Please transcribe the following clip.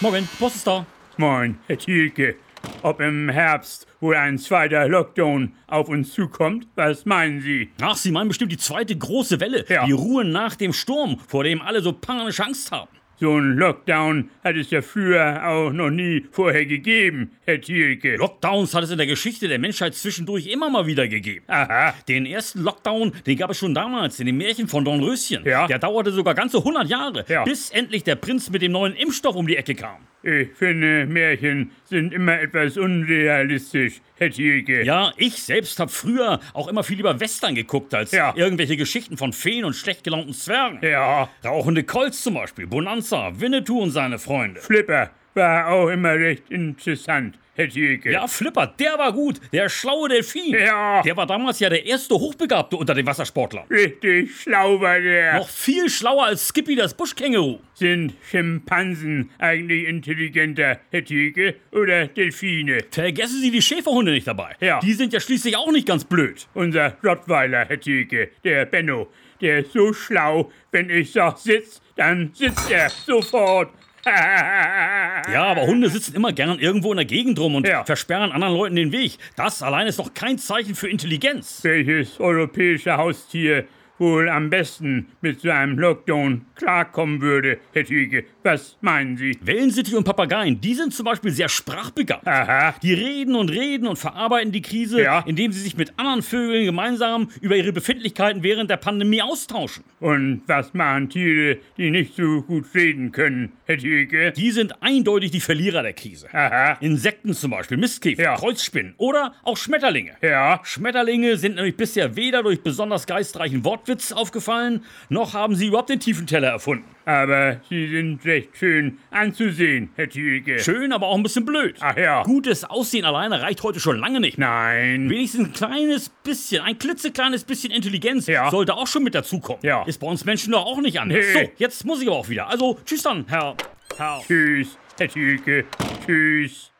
Morgen, Boss ist da. Moin, Herr Thielke. Ob im Herbst wohl ein zweiter Lockdown auf uns zukommt? Was meinen Sie? Ach, Sie meinen bestimmt die zweite große Welle. Ja. Die Ruhe nach dem Sturm, vor dem alle so pangerne Angst haben. So ein Lockdown hat es ja früher auch noch nie vorher gegeben, Herr Thielke. Lockdowns hat es in der Geschichte der Menschheit zwischendurch immer mal wieder gegeben. Aha. Den ersten Lockdown, den gab es schon damals in dem Märchen von Dornröschen. Ja. Der dauerte sogar ganze 100 Jahre, Ja. bis endlich der Prinz mit dem neuen Impfstoff um die Ecke kam. Ich finde, Märchen sind immer etwas unrealistisch, Herr Thielke. Ja, ich selbst habe früher auch immer viel lieber Western geguckt als Ja. irgendwelche Geschichten von Feen und schlecht gelaunten Zwergen. Ja, Rauchende Colts zum Beispiel, Bonanza, Winnetou und seine Freunde. Flipper war auch immer recht interessant, Herr Thielke. Ja, Flipper, der war gut, der schlaue Delfin. Ja. Der war damals ja der erste Hochbegabte unter den Wassersportlern. Richtig schlau war der. Noch viel schlauer als Skippy das Buschkänguru. Sind Schimpansen eigentlich intelligenter, Herr Thielke, oder Delfine? Vergessen Sie die Schäferhunde nicht dabei. Ja. Die sind ja schließlich auch nicht ganz blöd. Unser Rottweiler, Herr Thielke, der Benno, der ist so schlau, wenn ich sag sitz, dann sitzt er sofort. Ja, aber Hunde sitzen immer gern irgendwo in der Gegend rum und Ja. versperren anderen Leuten den Weg. Das allein ist doch kein Zeichen für Intelligenz. Welches europäische Haustier wohl am besten mit so einem Lockdown klarkommen würde, Herr Thielke? Was meinen Sie? Wellensittich und Papageien, die sind zum Beispiel sehr sprachbegabt. Aha. Die reden und reden und verarbeiten die Krise, Ja. indem sie sich mit anderen Vögeln gemeinsam über ihre Befindlichkeiten während der Pandemie austauschen. Und was machen Tiere, die nicht so gut reden können, Herr Thielke? Die sind eindeutig die Verlierer der Krise. Aha. Insekten zum Beispiel, Mistkäfer, Ja. Kreuzspinnen oder auch Schmetterlinge. Ja. Schmetterlinge sind nämlich bisher weder durch besonders geistreichen Wortwitz aufgefallen, noch haben sie überhaupt den tiefen Teller erfunden. Aber sie sind recht schön anzusehen, Herr Thielke. Schön, aber auch ein bisschen blöd. Ach ja. Gutes Aussehen alleine reicht heute schon lange nicht. Nein. Wenigstens ein kleines bisschen, ein klitzekleines bisschen Intelligenz Ja. sollte auch schon mit dazukommen. Ja. Ist bei uns Menschen doch auch nicht anders. Nee. So, jetzt muss ich aber auch wieder. Also, tschüss dann, Herr. Herr. Tschüss, Herr Thielke. Tschüss.